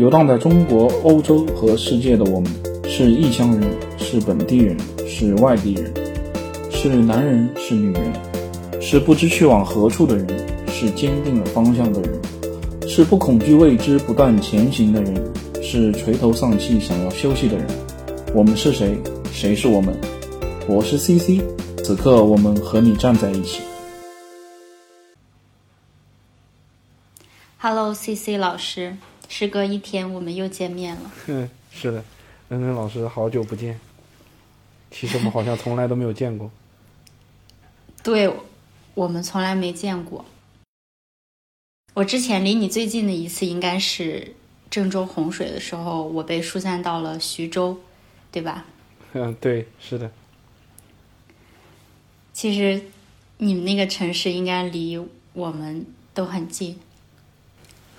游荡在中国、欧洲和世界的我们，是异乡人，是本地人，是外地人，是男人，是女人，是不知去往何处的人，是坚定了方向的人，是不恐惧未知、不断前行的人，是垂头丧气想要休息的人。我们是谁？谁是我们？我是 CC，此刻我们和你站在一起。Hello，CC 老师，时隔一天，我们又见面了。嗯，是的，恩恩老师，好久不见。其实我们好像从来都没有见过。对，我们从来没见过。我之前离你最近的一次应该是郑州洪水的时候，我被疏散到了徐州，对吧？嗯，对，是的。其实你们那个城市应该离我们都很近。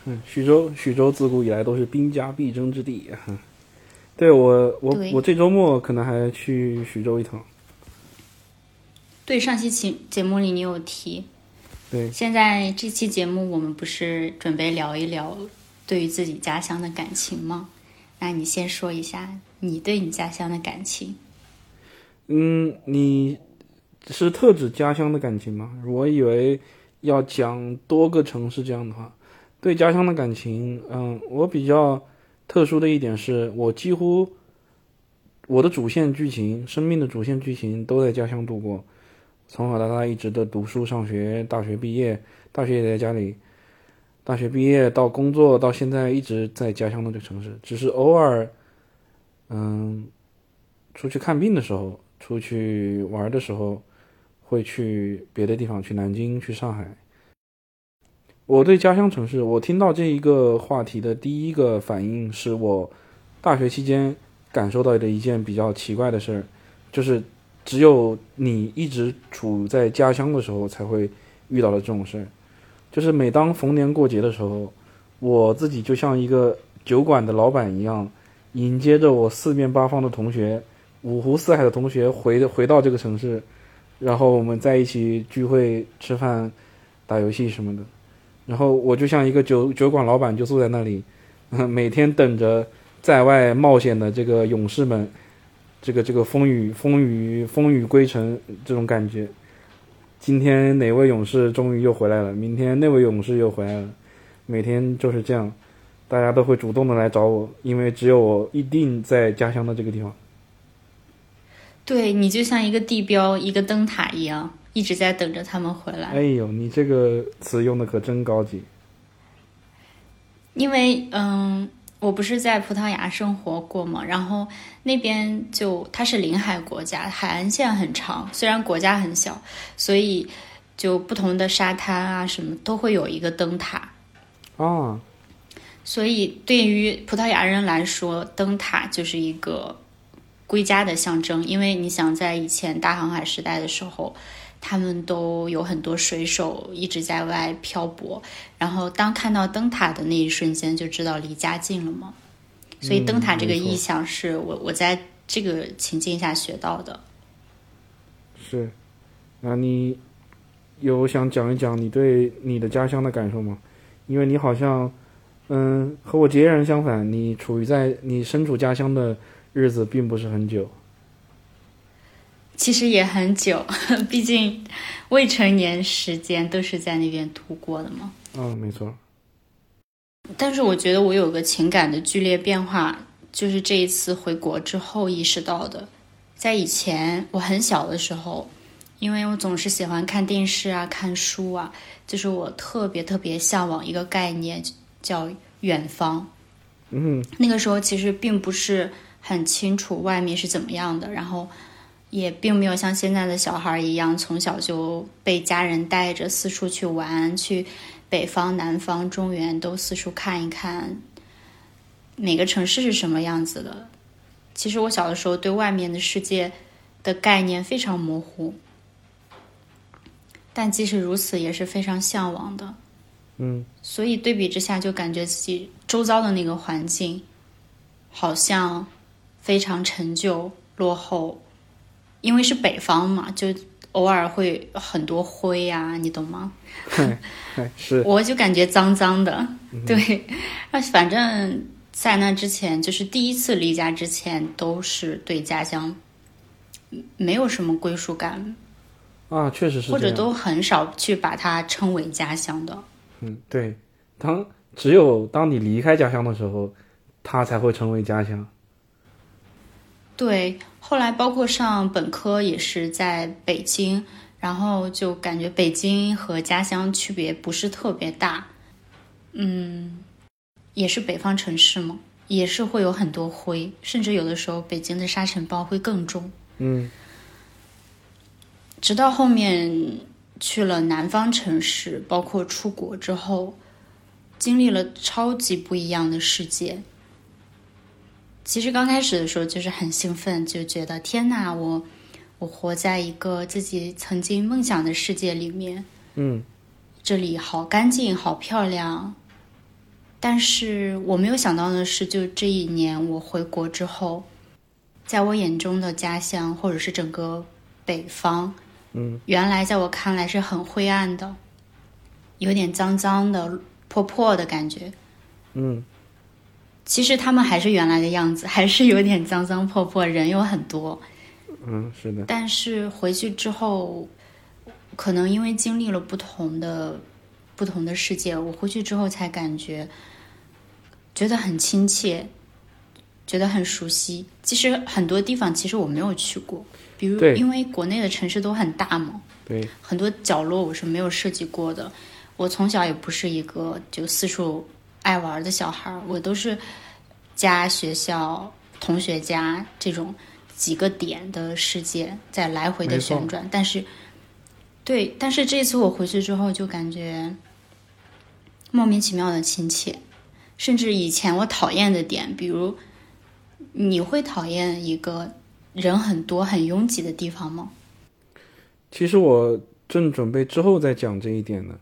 嗯，徐州，徐州自古以来都是兵家必争之地。哼，对我，我我这周末可能还去徐州一趟。对，上期节节目里你有提。对，现在这期节目我们不是准备聊一聊对于自己家乡的感情吗？那你先说一下你对你家乡的感情。嗯，你是特指家乡的感情吗？我以为要讲多个城市这样的话，对家乡的感情，嗯，我比较特殊的一点是我几乎我的主线剧情，生命的主线剧情都在家乡度过，从小到大一直的读书上学，大学毕业，大学也在家里，大学毕业到工作到现在一直在家乡的这个城市，只是偶尔，嗯，出去看病的时候。出去玩的时候，会去别的地方，去南京，去上海。我对家乡城市，我听到这一个话题的第一个反应是我大学期间感受到的一件比较奇怪的事儿，就是只有你一直处在家乡的时候才会遇到的这种事儿。就是每当逢年过节的时候，我自己就像一个酒馆的老板一样，迎接着我四面八方的同学。五湖四海的同学回回到这个城市，然后我们在一起聚会、吃饭、打游戏什么的。然后我就像一个酒酒馆老板，就坐在那里，每天等着在外冒险的这个勇士们，这个这个风雨风雨风雨归程这种感觉。今天哪位勇士终于又回来了？明天那位勇士又回来了。每天就是这样，大家都会主动的来找我，因为只有我一定在家乡的这个地方。对你就像一个地标、一个灯塔一样，一直在等着他们回来。哎呦，你这个词用的可真高级。因为嗯，我不是在葡萄牙生活过嘛，然后那边就它是临海国家，海岸线很长，虽然国家很小，所以就不同的沙滩啊什么都会有一个灯塔。哦，所以对于葡萄牙人来说，灯塔就是一个。归家的象征，因为你想在以前大航海时代的时候，他们都有很多水手一直在外漂泊，然后当看到灯塔的那一瞬间，就知道离家近了嘛。所以灯塔这个意象是我我在这个情境下学到的。是，那你有想讲一讲你对你的家乡的感受吗？因为你好像，嗯，和我截然相反，你处于在你身处家乡的。日子并不是很久，其实也很久，毕竟未成年时间都是在那边度过的嘛。嗯，没错。但是我觉得我有个情感的剧烈变化，就是这一次回国之后意识到的。在以前我很小的时候，因为我总是喜欢看电视啊、看书啊，就是我特别特别向往一个概念，叫远方。嗯，那个时候其实并不是。很清楚外面是怎么样的，然后也并没有像现在的小孩一样，从小就被家人带着四处去玩，去北方、南方、中原都四处看一看，每个城市是什么样子的。其实我小的时候对外面的世界的概念非常模糊，但即使如此，也是非常向往的。嗯，所以对比之下，就感觉自己周遭的那个环境好像。非常陈旧落后，因为是北方嘛，就偶尔会很多灰呀、啊，你懂吗？是，我就感觉脏脏的，对，那反正在那之前，就是第一次离家之前，都是对家乡嗯没有什么归属感，啊，确实是或者。都很少去把它称为家乡的。嗯，对，当只有当你离开家乡的时候，它才会成为家乡。对，后来包括上本科也是在北京，然后就感觉北京和家乡区别不是特别大，嗯，也是北方城市嘛，也是会有很多灰，甚至有的时候北京的沙尘暴会更重。嗯直到后面去了南方城市，包括出国之后，经历了超级不一样的世界。其实刚开始的时候就是很兴奋，就觉得天哪，我我活在一个自己曾经梦想的世界里面，嗯这里好干净，好漂亮。但是我没有想到的是，就这一年我回国之后，在我眼中的家乡或者是整个北方，嗯，原来在我看来是很灰暗的，有点脏脏的、破破的感觉。嗯其实他们还是原来的样子，还是有点脏脏破破，人有很多。嗯，是的，但是回去之后，可能因为经历了不同的不同的世界，我回去之后才感觉觉得很亲切，觉得很熟悉。其实很多地方其实我没有去过，比如因为国内的城市都很大嘛，对，很多角落我是没有涉及过的。我从小也不是一个就四处爱玩的小孩儿，我都是家、学校、同学家这种几个点的世界在来回的旋转。但是，对，但是这次我回去之后就感觉莫名其妙的亲切，甚至以前我讨厌的点，比如你会讨厌一个人很多、很拥挤的地方吗？其实我正准备之后再讲这一点呢，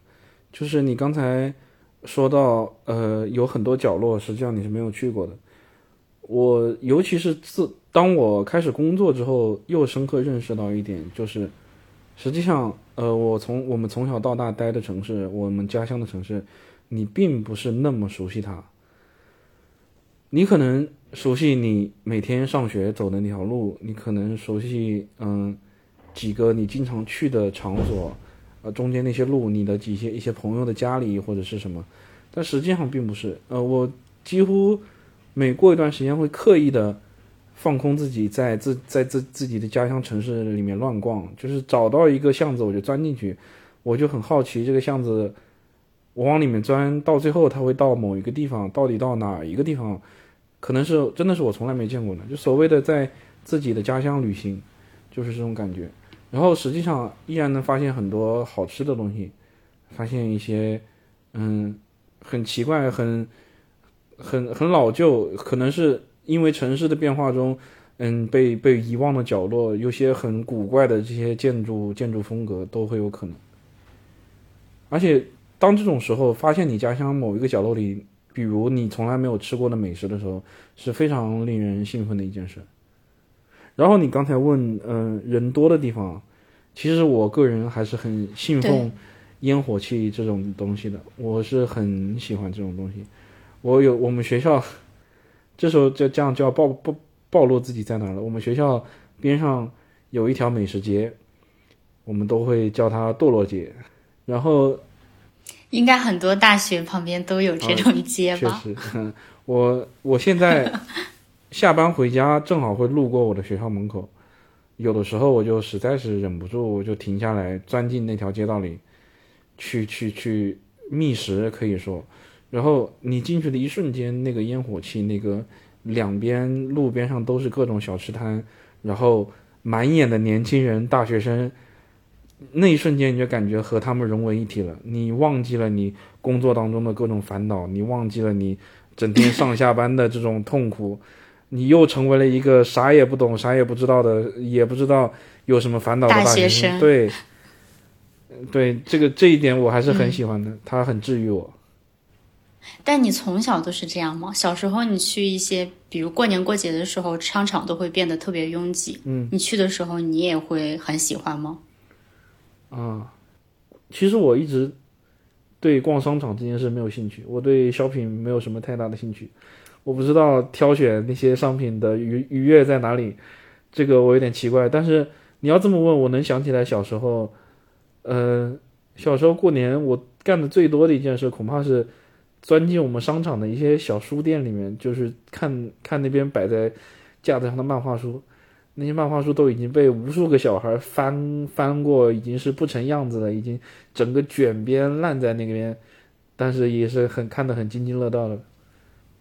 就是你刚才说到，呃，有很多角落实际上你是没有去过的。我尤其是自当我开始工作之后，又深刻认识到一点，就是实际上，呃，我从我们从小到大待的城市，我们家乡的城市，你并不是那么熟悉它。你可能熟悉你每天上学走的那条路，你可能熟悉，嗯。几个你经常去的场所，呃，中间那些路，你的几些一些朋友的家里或者是什么，但实际上并不是。呃，我几乎每过一段时间会刻意的放空自己，在自在自自己的家乡城市里面乱逛，就是找到一个巷子我就钻进去，我就很好奇这个巷子，我往里面钻，到最后它会到某一个地方，到底到哪一个地方，可能是真的是我从来没见过的，就所谓的在自己的家乡旅行，就是这种感觉。然后实际上依然能发现很多好吃的东西，发现一些嗯很奇怪、很很很老旧，可能是因为城市的变化中，嗯被被遗忘的角落，有些很古怪的这些建筑建筑风格都会有可能。而且当这种时候发现你家乡某一个角落里，比如你从来没有吃过的美食的时候，是非常令人兴奋的一件事。然后你刚才问，嗯、人多的地方，其实我个人还是很信奉烟火气这种东西的，我是很喜欢这种东西。我有我们学校，这时候就这样就要暴暴暴露自己在哪儿了。我们学校边上有一条美食街，我们都会叫它堕落街。然后应该很多大学旁边都有这种街吧？确实，嗯 我我现在下班回家正好会路过我的学校门口，有的时候我就实在是忍不住，就停下来钻进那条街道里，去去去觅食，可以说。然后你进去的一瞬间，那个烟火气，那个两边路边上都是各种小吃摊，然后满眼的年轻人、大学生，那一瞬间你就感觉和他们融为一体了。你忘记了你工作当中的各种烦恼，你忘记了你整天上下班的这种痛苦，你又成为了一个啥也不懂、啥也不知道的，也不知道有什么烦恼的大学学生对，对，这个这一点我还是很喜欢的，他很治愈我。但你从小都是这样吗？小时候你去一些，比如过年过节的时候，商场都会变得特别拥挤。嗯，你去的时候，你也会很喜欢吗？啊，其实我一直对逛商场这件事没有兴趣，我对 shopping 没有什么太大的兴趣。我不知道挑选那些商品的愉愉悦在哪里，这个我有点奇怪。但是你要这么问，我能想起来小时候，呃，小时候过年我干的最多的一件事，恐怕是钻进我们商场的一些小书店里面，就是看看那边摆在架子上的漫画书。那些漫画书都已经被无数个小孩翻翻过，已经是不成样子了，已经整个卷边烂在那边，但是也是很看得很津津乐道的。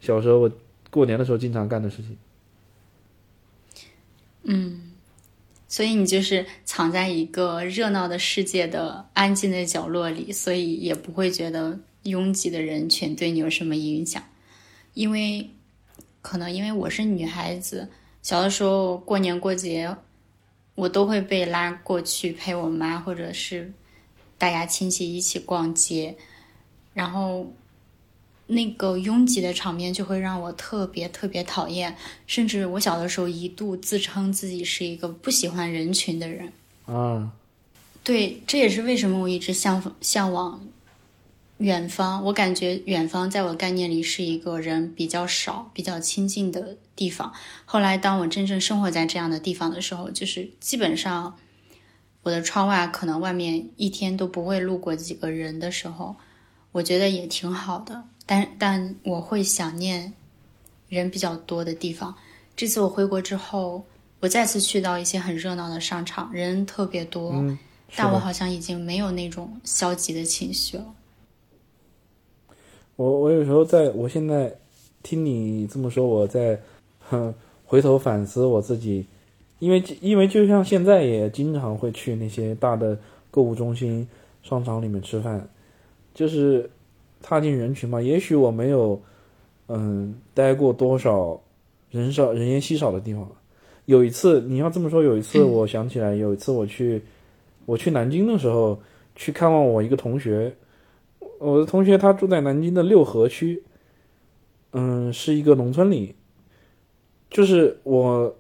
小时候我过年的时候经常干的事情。嗯，所以你就是藏在一个热闹的世界的安静的角落里，所以也不会觉得拥挤的人群对你有什么影响，因为可能因为我是女孩子。小的时候过年过节，我都会被拉过去陪我妈，或者是大家亲戚一起逛街，然后那个拥挤的场面就会让我特别特别讨厌，甚至我小的时候一度自称自己是一个不喜欢人群的人。啊，对，这也是为什么我一直向向往。远方，我感觉远方在我概念里是一个人比较少、比较亲近的地方。后来，当我真正生活在这样的地方的时候，就是基本上我的窗外可能外面一天都不会路过几个人的时候，我觉得也挺好的。但但我会想念人比较多的地方。这次我回国之后，我再次去到一些很热闹的商场，人特别多，但我好像已经没有那种消极的情绪了。我我有时候在，我现在听你这么说，我在哼回头反思我自己，因为因为就像现在也经常会去那些大的购物中心、商场里面吃饭，就是踏进人群嘛。也许我没有嗯待过多少人少人烟稀少的地方。有一次你要这么说，有一次我想起来，有一次我去我去南京的时候去看望我一个同学。我的同学他住在南京的六合区，嗯，是一个农村里。就是我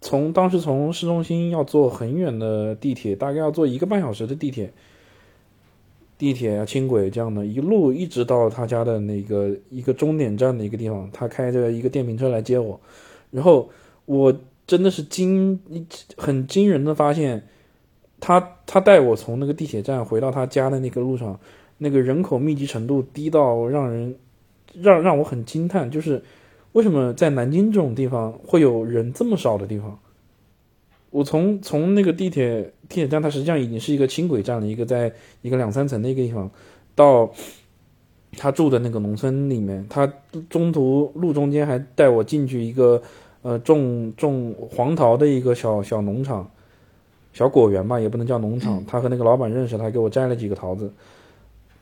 从当时从市中心要坐很远的地铁，大概要坐一个半小时的地铁，地铁啊轻轨这样的，一路一直到他家的那个一个终点站的一个地方，他开着一个电瓶车来接我，然后我真的是惊很惊人的发现，他他带我从那个地铁站回到他家的那个路上。那个人口密集程度低到让人让让我很惊叹，就是为什么在南京这种地方会有人这么少的地方？我从从那个地铁地铁站，它实际上已经是一个轻轨站了，一个在一个两三层的一个地方，到他住的那个农村里面，他中途路中间还带我进去一个呃种种黄桃的一个小小农场，小果园吧，也不能叫农场。他和那个老板认识，他给我摘了几个桃子。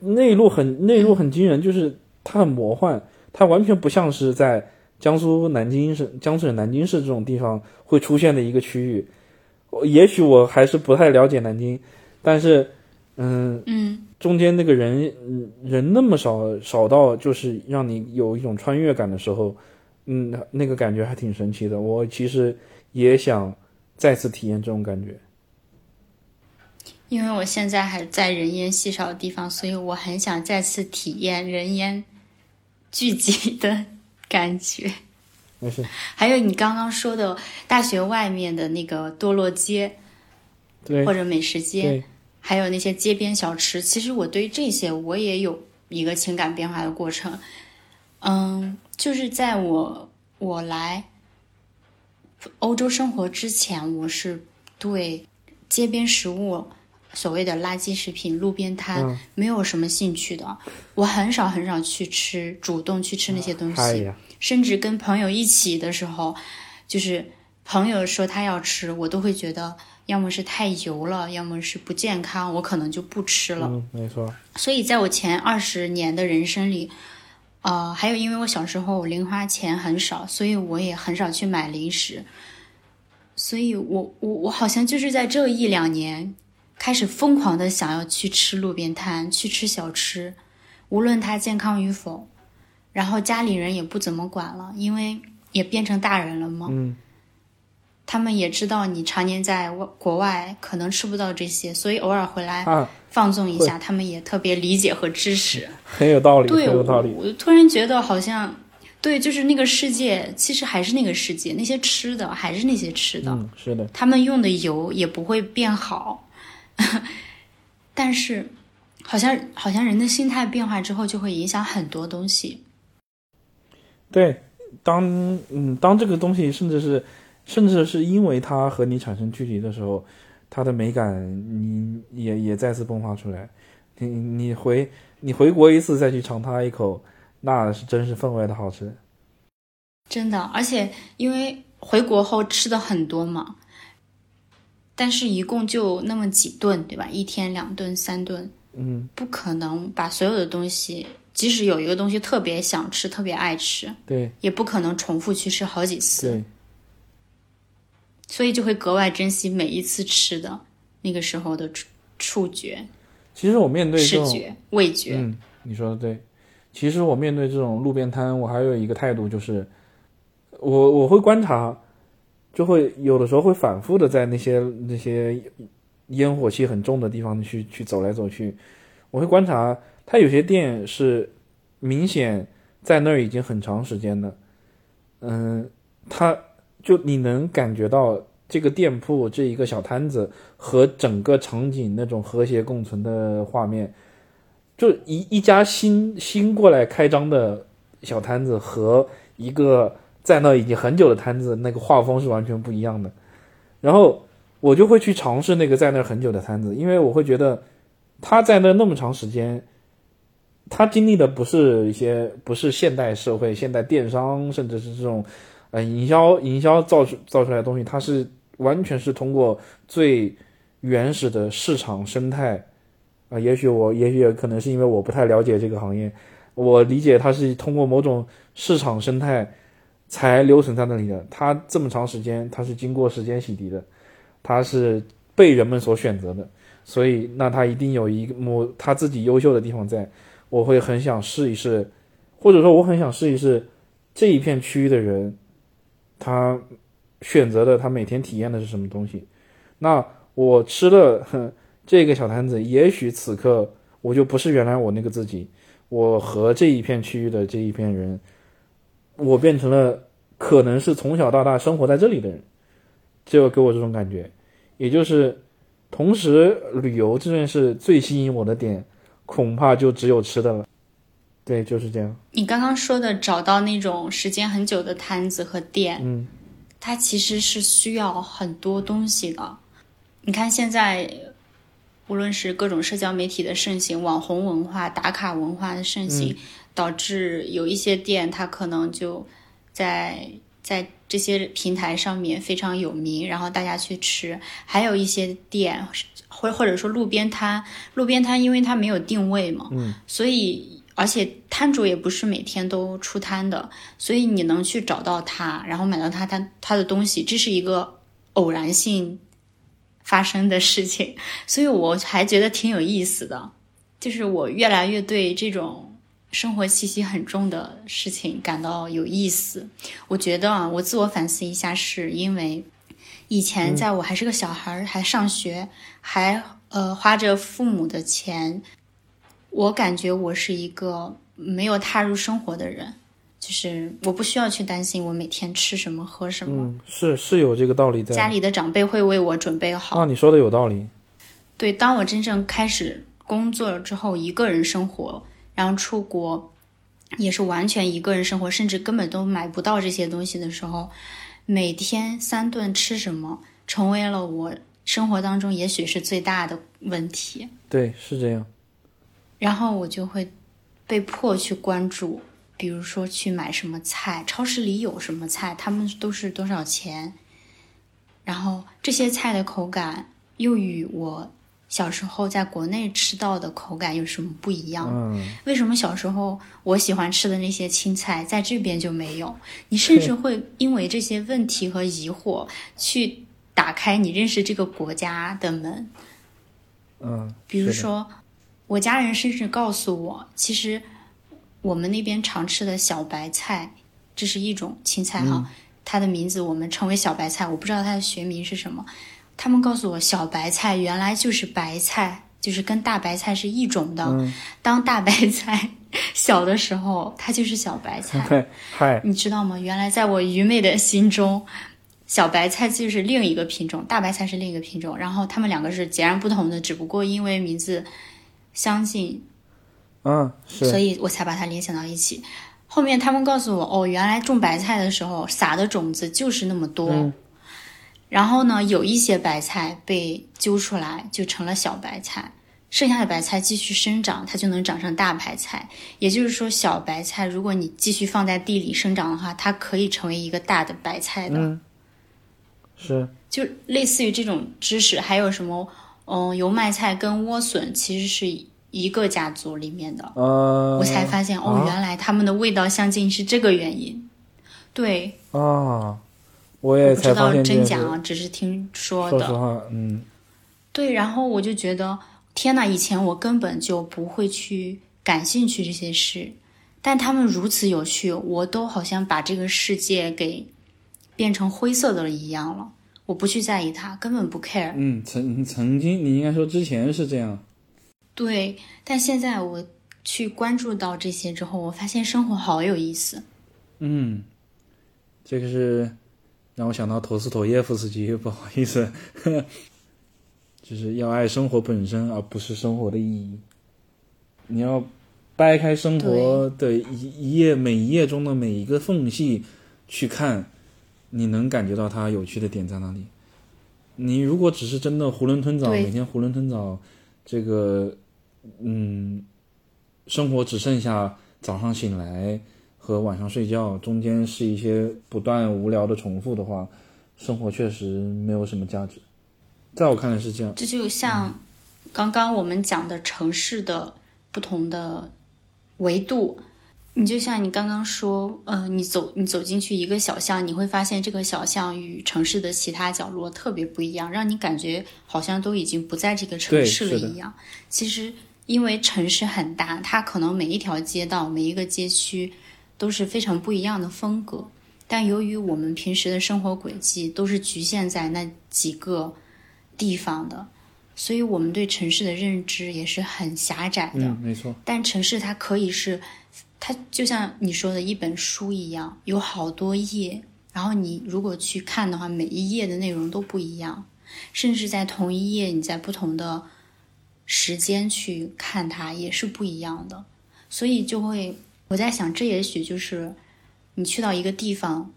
那一路很那一路很惊人，就是它很魔幻，它完全不像是在江苏南京市、江苏省南京市这种地方会出现的一个区域。也许我还是不太了解南京，但是，嗯嗯，中间那个人人那么少，少到就是让你有一种穿越感的时候，嗯，那个感觉还挺神奇的。我其实也想再次体验这种感觉。因为我现在还在人烟稀少的地方，所以我很想再次体验人烟聚集的感觉。没事。还有你刚刚说的大学外面的那个堕落街，对，或者美食街，还有那些街边小吃，其实我对这些我也有一个情感变化的过程。嗯，就是在我我来欧洲生活之前，我是对街边食物。所谓的垃圾食品、路边摊，没有什么兴趣的。我很少很少去吃，主动去吃那些东西。甚至跟朋友一起的时候，就是朋友说他要吃，我都会觉得要么是太油了，要么是不健康，我可能就不吃了。嗯，没错。所以在我前二十年的人生里，呃，还有因为我小时候零花钱很少，所以我也很少去买零食。所以我我我好像就是在这一两年。开始疯狂的想要去吃路边摊，去吃小吃，无论它健康与否。然后家里人也不怎么管了，因为也变成大人了嘛。嗯。他们也知道你常年在外国外，可能吃不到这些，所以偶尔回来放纵一下，他们也特别理解和支持。很有道理，很有道理。我突然觉得好像对，就是那个世界，其实还是那个世界，那些吃的还是那些吃的，嗯，是的，他们用的油也不会变好，但是好像好像人的心态变化之后，就会影响很多东西。对，当嗯当这个东西甚至是甚至是因为它和你产生距离的时候，它的美感你也也再次迸发出来。你你回你回国一次再去尝它一口，那是真是分外的好吃。真的，而且因为回国后吃的很多嘛，但是一共就那么几顿，对吧？一天两顿、三顿，嗯，不可能把所有的东西，即使有一个东西特别想吃、特别爱吃，对也不可能重复去吃好几次，对，所以就会格外珍惜每一次吃的那个时候的触触觉、其实我面对视觉、味觉。嗯，你说的对。其实我面对这种路边摊，我还有一个态度，就是我我会观察，就会有的时候会反复的在那些那些烟火气很重的地方去去走来走去。我会观察，它有些店是明显在那儿已经很长时间的，嗯，它就你能感觉到这个店铺这一个小摊子和整个场景那种和谐共存的画面。就一一家新新过来开张的小摊子和一个在那已经很久的摊子，那个画风是完全不一样的。然后我就会去尝试那个在那很久的摊子，因为我会觉得他在那那么长时间，他经历的不是一些不是现代社会、现代电商，甚至是这种呃营销营销造出造出来的东西，它是完全是通过最原始的市场生态。啊，也许我，也许可能是因为我不太了解这个行业，我理解它是通过某种市场生态才留存在那里的。它这么长时间，它是经过时间洗涤的，它是被人们所选择的，所以那它一定有一个某它自己优秀的地方在。我会很想试一试，或者说我很想试一试这一片区域的人，他选择的他每天体验的是什么东西。那我吃了。这个小摊子，也许此刻我就不是原来我那个自己，我和这一片区域的这一片人，我变成了可能是从小到大生活在这里的人，就给我这种感觉。也就是同时旅游这件事最吸引我的点，恐怕就只有吃的了。对，就是这样。你刚刚说的找到那种时间很久的摊子和店，嗯，它其实是需要很多东西的。你看现在。无论是各种社交媒体的盛行、网红文化、打卡文化的盛行，导致有一些店它可能就在在这些平台上面非常有名，然后大家去吃；还有一些店或或者说路边摊，路边摊因为它没有定位嘛，嗯，所以而且摊主也不是每天都出摊的，所以你能去找到他，然后买到他他他的东西，这是一个偶然性。发生的事情，所以我还觉得挺有意思的。就是我越来越对这种生活气息很重的事情感到有意思。我觉得啊，我自我反思一下，是因为以前在我还是个小孩儿，还上学，还呃花着父母的钱，我感觉我是一个没有踏入生活的人。就是我不需要去担心我每天吃什么喝什么，嗯，是是有这个道理的。家里的长辈会为我准备好。啊，你说的有道理。对，当我真正开始工作了之后，一个人生活，然后出国，也是完全一个人生活，甚至根本都买不到这些东西的时候，每天三顿吃什么，成为了我生活当中也许是最大的问题。对，是这样。然后我就会被迫去关注。比如说去买什么菜，超市里有什么菜，他们都是多少钱？然后这些菜的口感又与我小时候在国内吃到的口感有什么不一样？嗯，为什么小时候我喜欢吃的那些青菜在这边就没有？你甚至会因为这些问题和疑惑去打开你认识这个国家的门。嗯，比如说，我家人甚至告诉我，其实。我们那边常吃的小白菜，这是一种青菜哈，它的名字我们称为小白菜，我不知道它的学名是什么。他们告诉我，小白菜原来就是白菜，就是跟大白菜是一种的。嗯当大白菜 小的时候，它就是小白菜。嗨嗨，你知道吗？原来在我愚昧的心中，小白菜就是另一个品种，大白菜是另一个品种，然后它们两个是截然不同的，只不过因为名字相近，嗯，是，所以我才把它联想到一起。后面他们告诉我，哦，原来种白菜的时候撒的种子就是那么多。嗯然后呢，有一些白菜被揪出来，就成了小白菜，剩下的白菜继续生长，它就能长成大白菜。也就是说，小白菜如果你继续放在地里生长的话，它可以成为一个大的白菜的。嗯，是，就类似于这种知识，还有什么，嗯，油麦菜跟莴笋其实是一个家族里面的。呃，我才发现，哦，啊原来它们的味道相近是这个原因。对，啊，我也不知道。真假啊，只是听说的。说实话，嗯，对，然后我就觉得，天呐，以前我根本就不会去感兴趣这些事，但他们如此有趣，我都好像把这个世界给变成灰色的了一样了。我不去在意它，根本不 care。嗯，曾曾经你应该说之前是这样，对，但现在我去关注到这些之后，我发现生活好有意思。嗯，这个是让我想到陀思妥耶夫斯基，不好意思，就是要爱生活本身，而不是生活的意义。你要掰开生活的一一页每一页中的每一个缝隙去看，你能感觉到它有趣的点在哪里。你如果只是真的囫囵吞枣，每天囫囵吞枣，这个嗯，生活只剩下早上醒来和晚上睡觉，中间是一些不断无聊的重复的话，生活确实没有什么价值。在我看来是这样。这就像刚刚我们讲的城市的不同的维度，你就像你刚刚说，呃，你走你走进去一个小巷，你会发现这个小巷与城市的其他角落特别不一样，让你感觉好像都已经不在这个城市了一样。其实因为城市很大，它可能每一条街道、每一个街区都是非常不一样的风格。但由于我们平时的生活轨迹都是局限在那几个地方的，所以我们对城市的认知也是很狭窄的。嗯，没错。但城市它可以是，它就像你说的一本书一样，有好多页，然后你如果去看的话，每一页的内容都不一样，甚至在同一页，你在不同的时间去看它也是不一样的，所以就会我在想，这也许就是你去到一个地方，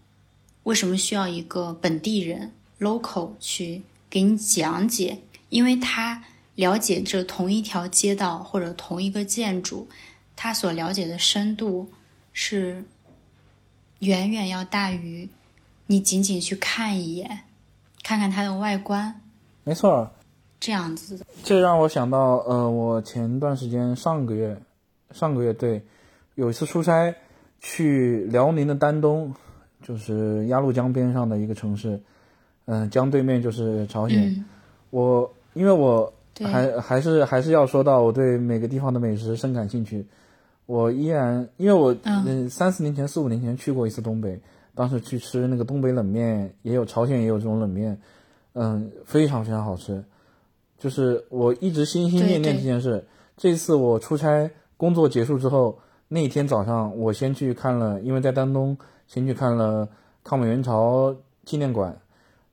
为什么需要一个本地人 local 去给你讲解，因为他了解这同一条街道或者同一个建筑，他所了解的深度是远远要大于你仅仅去看一眼，看看它的外观没错，这样子的。这让我想到，呃，我前段时间上个月，上个月对，有一次出差去辽宁的丹东，就是鸭绿江边上的一个城市，嗯、江对面就是朝鲜。嗯，我因为我，还还是还是要说到我对每个地方的美食深感兴趣。我依然因为我嗯嗯三四年前四五年前去过一次东北，当时去吃那个东北冷面，也有朝鲜也有这种冷面，嗯，非常非常好吃。就是我一直心心念念这件事。这次我出差工作结束之后，那天早上我先去看了，因为在丹东，先去看了抗美援朝纪念馆。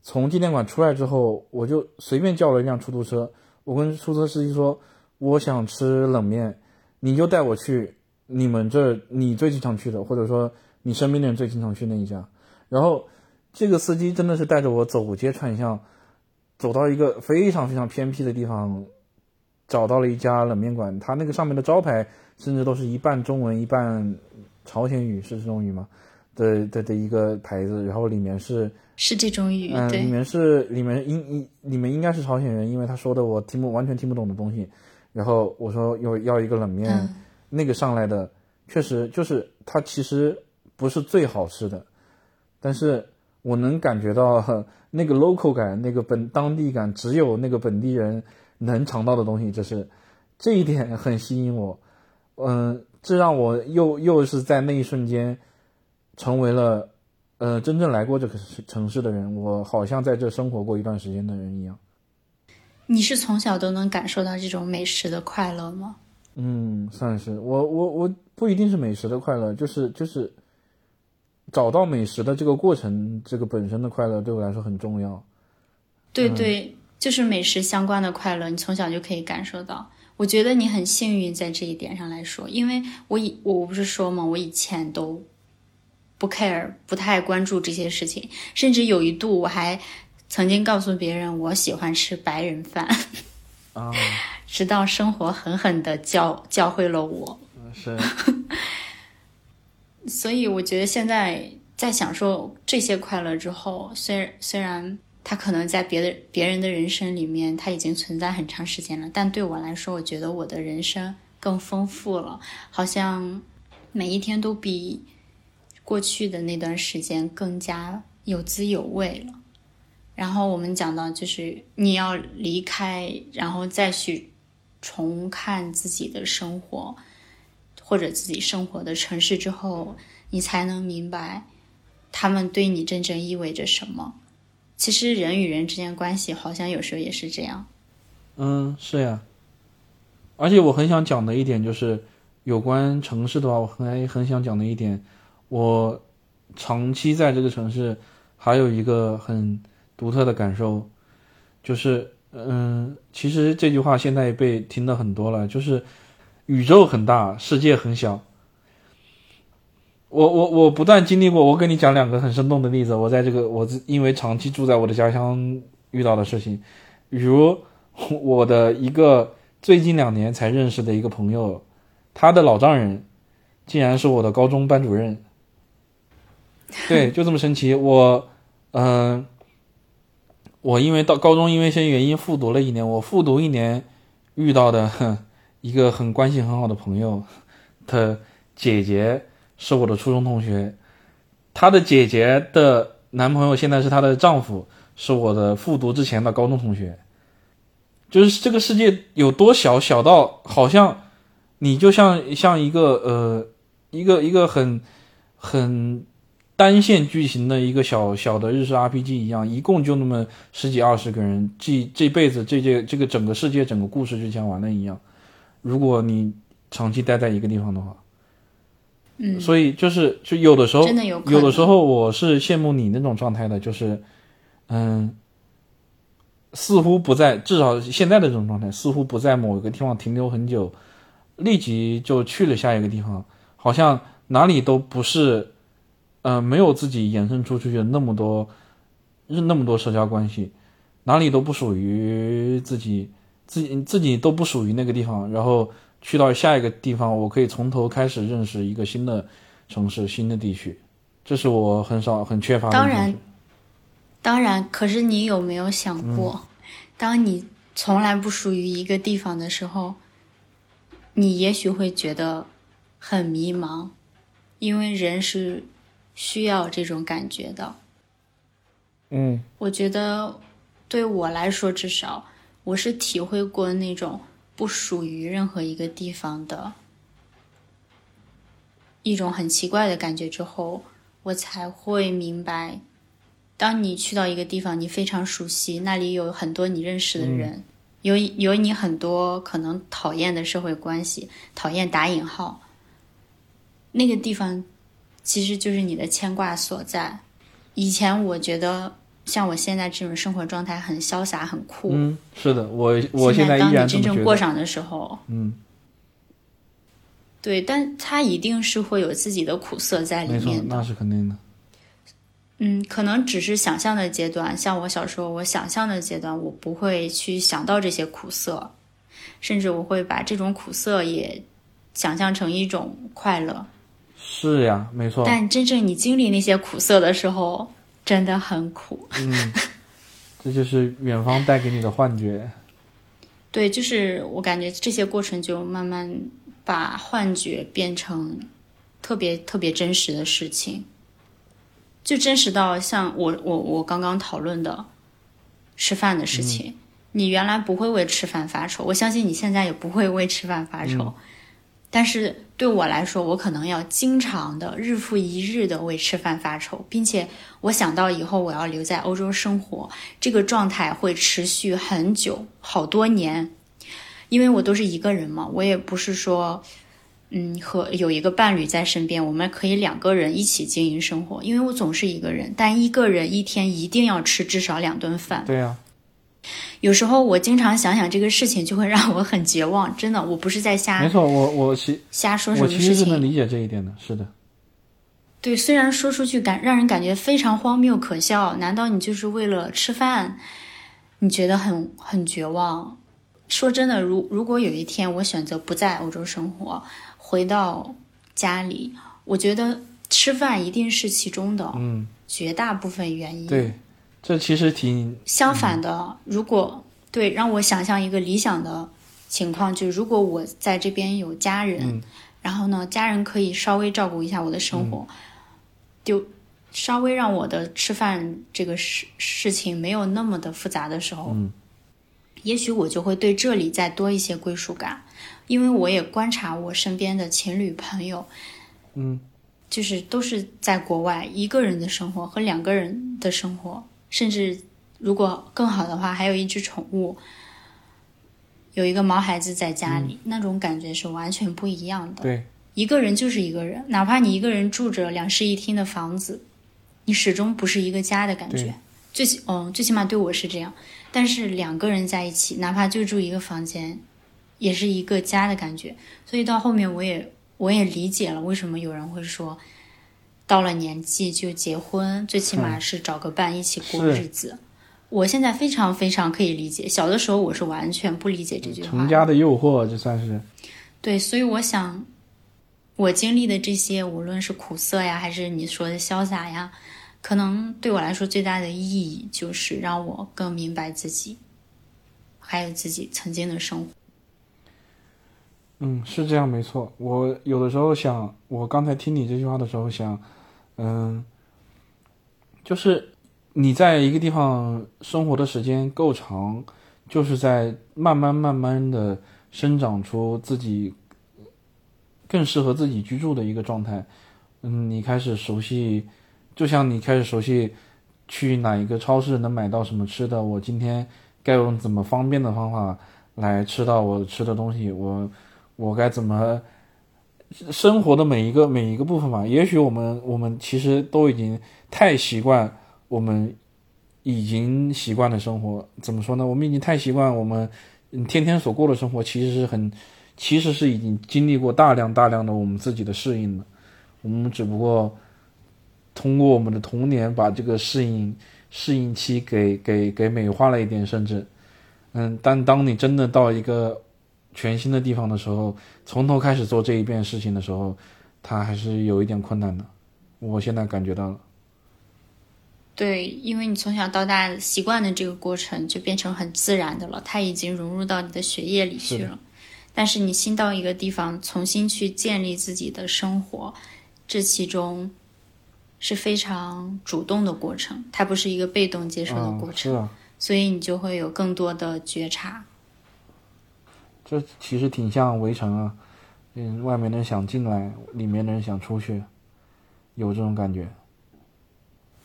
从纪念馆出来之后，我就随便叫了一辆出租车。我跟出租车司机说，我想吃冷面，你就带我去你们这你最经常去的，或者说你身边的人最经常去那一家。然后这个司机真的是带着我走街串巷，走到一个非常非常偏僻的地方，找到了一家冷面馆。它那个上面的招牌甚至都是一半中文一半朝鲜语，是这种语吗？的的的一个牌子，然后里面是是这种语，嗯，里，面是里面应应里面应该是朝鲜人，因为他说的我听不完全听不懂的东西。然后我说要要一个冷面，嗯，那个上来的确实就是它其实不是最好吃的，但是我能感觉到 那个 local 感，那个本当地感，只有那个本地人能尝到的东西，这是这一点很吸引我。嗯，这让我又又是在那一瞬间成为了呃真正来过这个城市的人，我好像在这生活过一段时间的人一样。你是从小都能感受到这种美食的快乐吗？嗯，算是我我我不一定是美食的快乐，就是就是找到美食的这个过程，这个本身的快乐对我来说很重要。对对，就是美食相关的快乐，你从小就可以感受到。我觉得你很幸运在这一点上来说，因为我以我不是说嘛，我以前都不 care，不太关注这些事情，甚至有一度我还曾经告诉别人我喜欢吃白人饭，啊，直到生活狠狠的教教会了我。是，所以我觉得现在在享受这些快乐之后，虽虽然他可能在别的别人的人生里面，他已经存在很长时间了，但对我来说，我觉得我的人生更丰富了，好像每一天都比过去的那段时间更加有滋有味了。然后我们讲到，就是你要离开，然后再去重看自己的生活。或者自己生活的城市之后，你才能明白他们对你真正意味着什么。其实人与人之间关系好像有时候也是这样。嗯，是呀。而且我很想讲的一点就是有关城市的话，我很很想讲的一点，我长期在这个城市，还有一个很独特的感受，就是嗯，其实这句话现在被听的很多了，就是。宇宙很大，世界很小。我我我不断经历过，我跟你讲两个很生动的例子。我在这个我因为长期住在我的家乡遇到的事情，比如我的一个最近两年才认识的一个朋友，他的老丈人竟然是我的高中班主任。对，就这么神奇。我嗯，我因为到高中因为一些原因复读了一年，我复读一年遇到的。一个很关系很好的朋友的姐姐是我的初中同学，她的姐姐的男朋友现在是她的丈夫，是我的复读之前的高中同学。就是这个世界有多小，小到好像你就像像一个呃一个一个很很单线剧情的一个小小的日式 RPG 一样，一共就那么十几二十个人，这这辈子这这这个整个世界整个故事就讲完了一样。如果你长期待在一个地方的话，嗯，所以就是就有的时候，真的有有的时候我是羡慕你那种状态的，就是嗯，似乎不在至少现在的这种状态，似乎不在某一个地方停留很久，立即就去了下一个地方，好像哪里都不是，呃，没有自己衍生出去的那么多，那么多社交关系，哪里都不属于自己。自己自己都不属于那个地方，然后去到下一个地方，我可以从头开始认识一个新的城市、新的地区，这是我很少、很缺乏的。当然，当然，可是你有没有想过，当你从来不属于一个地方的时候，你也许会觉得很迷茫，因为人是需要这种感觉的。嗯，我觉得对我来说，至少。我是体会过那种不属于任何一个地方的一种很奇怪的感觉之后，我才会明白，当你去到一个地方，你非常熟悉，那里有很多你认识的人，有有你很多可能讨厌的社会关系，讨厌打引号，那个地方其实就是你的牵挂所在。以前我觉得。像我现在这种生活状态很潇洒很酷，嗯，是的，我我现在当你真正过上的时候，嗯，对，但它一定是会有自己的苦涩在里面的，那是肯定的。嗯，可能只是想象的阶段，像我小时候，我想象的阶段，我不会去想到这些苦涩，甚至我会把这种苦涩也想象成一种快乐。是呀，没错。但真正你经历那些苦涩的时候。真的很苦，嗯，这就是远方带给你的幻觉。对，就是我感觉这些过程就慢慢把幻觉变成特别特别真实的事情，就真实到像我我我刚刚讨论的吃饭的事情，你原来不会为吃饭发愁，我相信你现在也不会为吃饭发愁，但是对我来说，我可能要经常的日复一日的为吃饭发愁，并且我想到以后我要留在欧洲生活，这个状态会持续很久，好多年。因为我都是一个人嘛，我也不是说，嗯，和有一个伴侣在身边，我们可以两个人一起经营生活。因为我总是一个人，但一个人一天一定要吃至少两顿饭。对呀、有时候我经常想想这个事情，就会让我很绝望。真的，我不是在瞎没错，我我其瞎说什么事其实是能情。理解这一点的，是的，对，虽然说出去感让人感觉非常荒谬可笑，难道你就是为了吃饭？你觉得很很绝望？说真的，如如果有一天我选择不在欧洲生活，回到家里，我觉得吃饭一定是其中的嗯，绝大部分原因。对，这其实挺相反的，如果对让我想象一个理想的情况，就是如果我在这边有家人，嗯。然后呢，家人可以稍微照顾一下我的生活，嗯就稍微让我的吃饭这个事事情没有那么的复杂的时候，嗯。也许我就会对这里再多一些归属感，因为我也观察我身边的情侣朋友，嗯，就是都是在国外一个人的生活和两个人的生活，甚至如果更好的话，还有一只宠物，有一个毛孩子在家里，那种感觉是完全不一样的。对，一个人就是一个人，哪怕你一个人住着两室一厅的房子，你始终不是一个家的感觉。最起，嗯，最起码对我是这样。但是两个人在一起，哪怕就住一个房间，也是一个家的感觉。所以到后面，我也我也理解了为什么有人会说，到了年纪就结婚，最起码是找个伴一起过日子。我现在非常非常可以理解，小的时候我是完全不理解这句话。成家的诱惑，就算是对，所以我想，我经历的这些，无论是苦涩呀，还是你说的潇洒呀，可能对我来说最大的意义就是让我更明白自己，还有自己曾经的生活。嗯，是这样，没错。我有的时候想，我刚才听你这句话的时候想，嗯，就是你在一个地方生活的时间够长，就是在慢慢慢慢的生长出自己更适合自己居住的一个状态。嗯，你开始熟悉，就像你开始熟悉去哪一个超市能买到什么吃的，我今天该用怎么方便的方法来吃到我吃的东西，我。我该怎么生活的每一个每一个部分吧？也许我们我们其实都已经太习惯我们已经习惯的生活。怎么说呢？我们已经太习惯我们天天所过的生活，其实是很其实是已经经历过大量大量的我们自己的适应了。我们只不过通过我们的童年把这个适应适应期给给给美化了一点，甚至嗯，但当你真的到一个全新的地方的时候，从头开始做这一遍事情的时候，他还是有一点困难的。我现在感觉到了，对，因为你从小到大习惯的这个过程，就变成很自然的了，它已经融入到你的血液里去是了。但是你新到一个地方，重新去建立自己的生活，这其中是非常主动的过程，它不是一个被动接受的过程，啊，所以你就会有更多的觉察。这其实挺像围城啊，嗯，外面的人想进来，里面的人想出去，有这种感觉。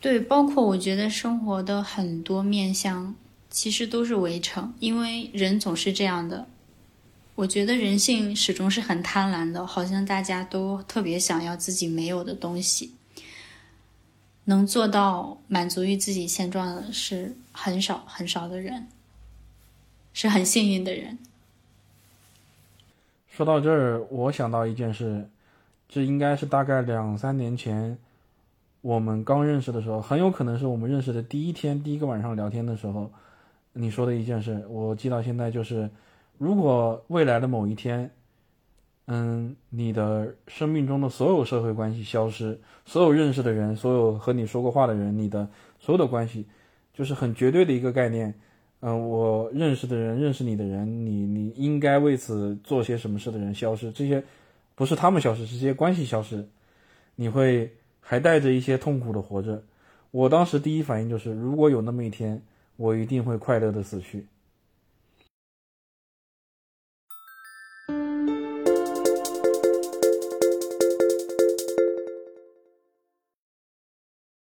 对，包括我觉得生活的很多面向，其实都是围城，因为人总是这样的。我觉得人性始终是很贪婪的，好像大家都特别想要自己没有的东西。能做到满足于自己现状的是很少很少的人，是很幸运的人。说到这儿，我想到一件事，这应该是大概两三年前我们刚认识的时候，很有可能是我们认识的第一天、第一个晚上聊天的时候，你说的一件事，我记到现在就是，如果未来的某一天，嗯，你的生命中的所有社会关系消失，所有认识的人，所有和你说过话的人，你的所有的关系，就是很绝对的一个概念。嗯，我认识的人，认识你的人，你你应该为此做些什么事的人消失，这些不是他们消失，是这些关系消失，你会还带着一些痛苦的活着。我当时第一反应就是，如果有那么一天，我一定会快乐的死去。